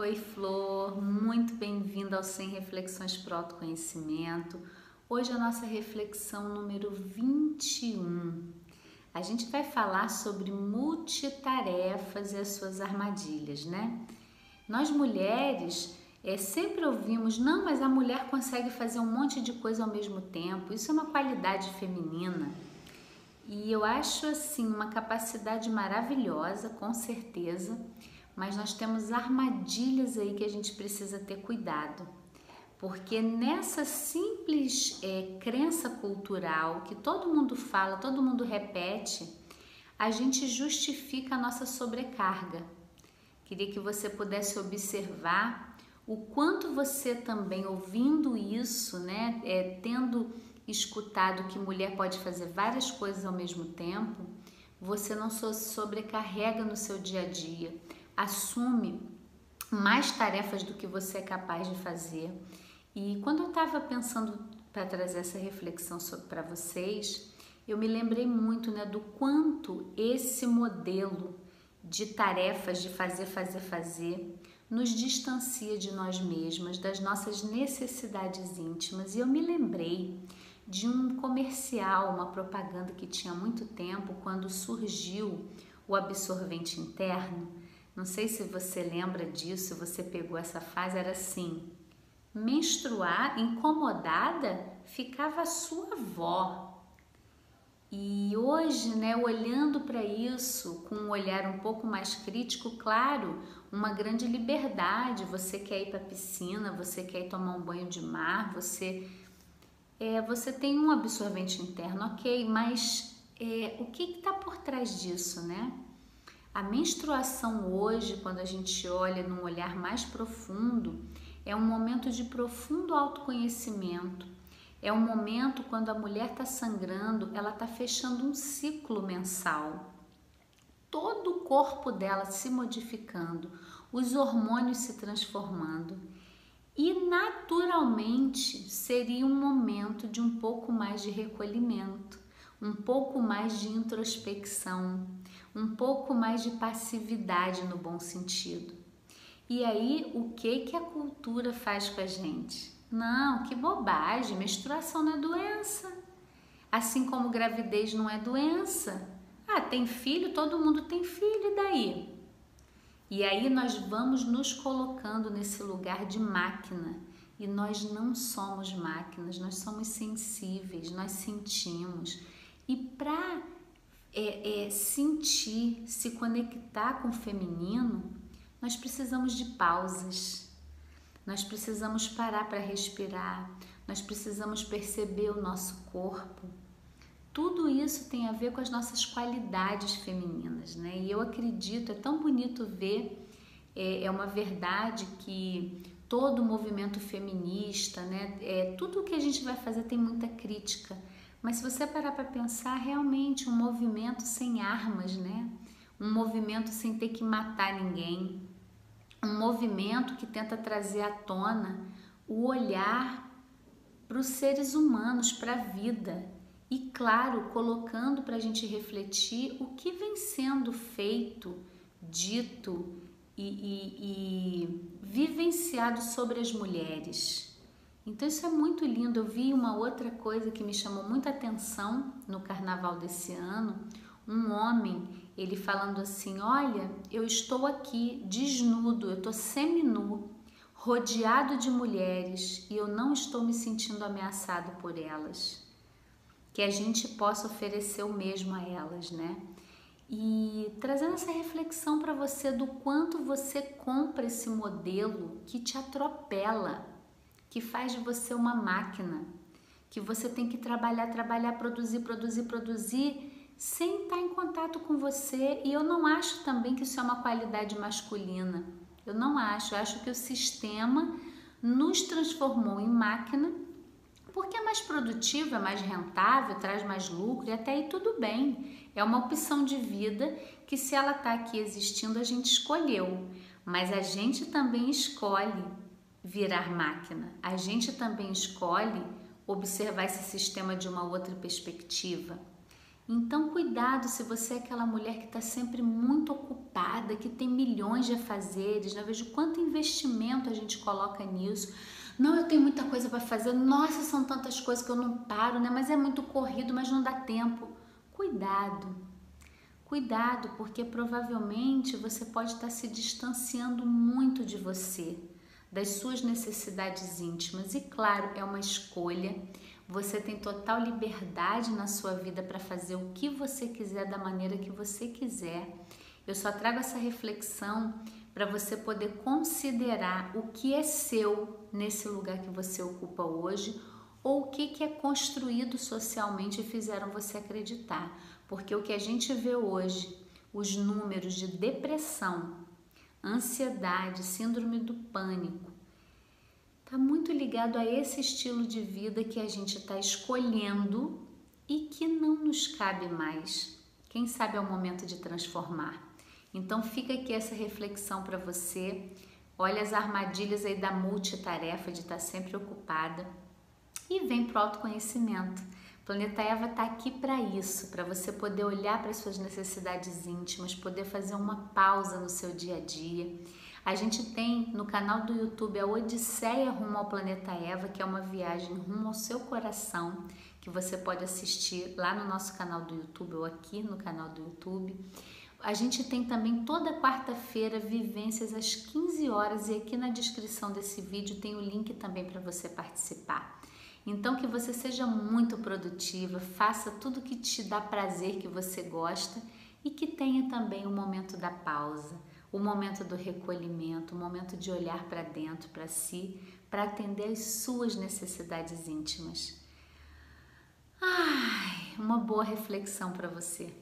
Oi, Flor, muito bem-vinda ao 100 Reflexões para o Autoconhecimento. Hoje é a nossa reflexão número 21. A gente vai falar sobre multitarefas e as suas armadilhas, né? Nós mulheres é, sempre ouvimos, não, mas a mulher consegue fazer um monte de coisa ao mesmo tempo. Isso é uma qualidade feminina. E eu acho assim uma capacidade maravilhosa, com certeza mas nós temos armadilhas aí que a gente precisa ter cuidado. Porque nessa simples é, crença cultural que todo mundo fala, todo mundo repete, a gente justifica a nossa sobrecarga. Queria que você pudesse observar o quanto você também ouvindo isso, né, é, tendo escutado que mulher pode fazer várias coisas ao mesmo tempo, você não se sobrecarrega no seu dia a dia assume mais tarefas do que você é capaz de fazer. E quando eu estava pensando para trazer essa reflexão para vocês, eu me lembrei muito né, do quanto esse modelo de tarefas de fazer, fazer, fazer nos distancia de nós mesmas, das nossas necessidades íntimas. E eu me lembrei de um comercial, uma propaganda que tinha muito tempo, quando surgiu o absorvente interno não sei se você lembra disso, você pegou essa fase, era assim: menstruar, incomodada, ficava a sua avó. E hoje, né, olhando para isso com um olhar um pouco mais crítico, claro, uma grande liberdade. Você quer ir para a piscina, você quer ir tomar um banho de mar, você é, você tem um absorvente interno, ok, mas é, o que está por trás disso, né? A menstruação hoje, quando a gente olha num olhar mais profundo, é um momento de profundo autoconhecimento. É um momento quando a mulher está sangrando, ela está fechando um ciclo mensal. Todo o corpo dela se modificando, os hormônios se transformando. E naturalmente seria um momento de um pouco mais de recolhimento, um pouco mais de introspecção, um pouco mais de passividade no bom sentido. E aí, o que que a cultura faz com a gente? Não, que bobagem, menstruação não é doença. Assim como gravidez não é doença. Ah, tem filho, todo mundo tem filho, e daí? E aí nós vamos nos colocando nesse lugar de máquina. E nós não somos máquinas, nós somos sensíveis, nós sentimos. E para é, é, sentir, se conectar com o feminino, nós precisamos de pausas, nós precisamos parar para respirar, nós precisamos perceber o nosso corpo. Tudo isso tem a ver com as nossas qualidades femininas, né? E eu acredito, é tão bonito ver, é, é uma verdade que todo o movimento feminista, né? É, tudo o que a gente vai fazer tem muita crítica mas se você parar para pensar, realmente um movimento sem armas, né? Um movimento sem ter que matar ninguém. Um movimento que tenta trazer à tona o olhar para os seres humanos, para a vida. E, claro, colocando para a gente refletir o que vem sendo feito, dito e, e, e vivenciado sobre as mulheres. Então isso é muito lindo. Eu vi uma outra coisa que me chamou muita atenção no carnaval desse ano, um homem, ele falando assim: "Olha, eu estou aqui desnudo, eu estou seminu, rodeado de mulheres e eu não estou me sentindo ameaçado por elas". Que a gente possa oferecer o mesmo a elas, né? E trazendo essa reflexão para você do quanto você compra esse modelo que te atropela, que faz de você uma máquina, que você tem que trabalhar, trabalhar, produzir, produzir, produzir, sem estar em contato com você. E eu não acho também que isso é uma qualidade masculina. Eu não acho. Eu acho que o sistema nos transformou em máquina porque é mais produtivo, é mais rentável, traz mais lucro e até aí tudo bem. É uma opção de vida que, se ela está aqui existindo, a gente escolheu, mas a gente também escolhe virar máquina. A gente também escolhe observar esse sistema de uma outra perspectiva. Então, cuidado se você é aquela mulher que está sempre muito ocupada, que tem milhões de afazeres. Não né? vejo quanto investimento a gente coloca nisso. Não, eu tenho muita coisa para fazer. Nossa, são tantas coisas que eu não paro, né? Mas é muito corrido, mas não dá tempo. Cuidado. Cuidado, porque provavelmente você pode estar se distanciando muito de você, das suas necessidades íntimas. E claro, é uma escolha você tem total liberdade na sua vida para fazer o que você quiser da maneira que você quiser. Eu só trago essa reflexão para você poder considerar o que é seu nesse lugar que você ocupa hoje ou o que, que é construído socialmente e fizeram você acreditar. Porque o que a gente vê hoje, os números de depressão, ansiedade, síndrome do pânico, está muito ligado a esse estilo de vida que a gente está escolhendo e que não nos cabe mais. Quem sabe é o momento de transformar. Então fica aqui essa reflexão para você. Olha as armadilhas aí da multitarefa, de estar tá sempre ocupada e vem para o autoconhecimento. Planeta Eva está aqui para isso, para você poder olhar para as suas necessidades íntimas, poder fazer uma pausa no seu dia a dia a gente tem no canal do YouTube a Odisseia Rumo ao Planeta Eva, que é uma viagem rumo ao seu coração, que você pode assistir lá no nosso canal do YouTube ou aqui no canal do YouTube. A gente tem também toda quarta-feira vivências às 15 horas e aqui na descrição desse vídeo tem o link também para você participar. Então que você seja muito produtiva, faça tudo que te dá prazer, que você gosta e que tenha também o momento da pausa o momento do recolhimento, o momento de olhar para dentro, para si, para atender às suas necessidades íntimas. Ai, uma boa reflexão para você.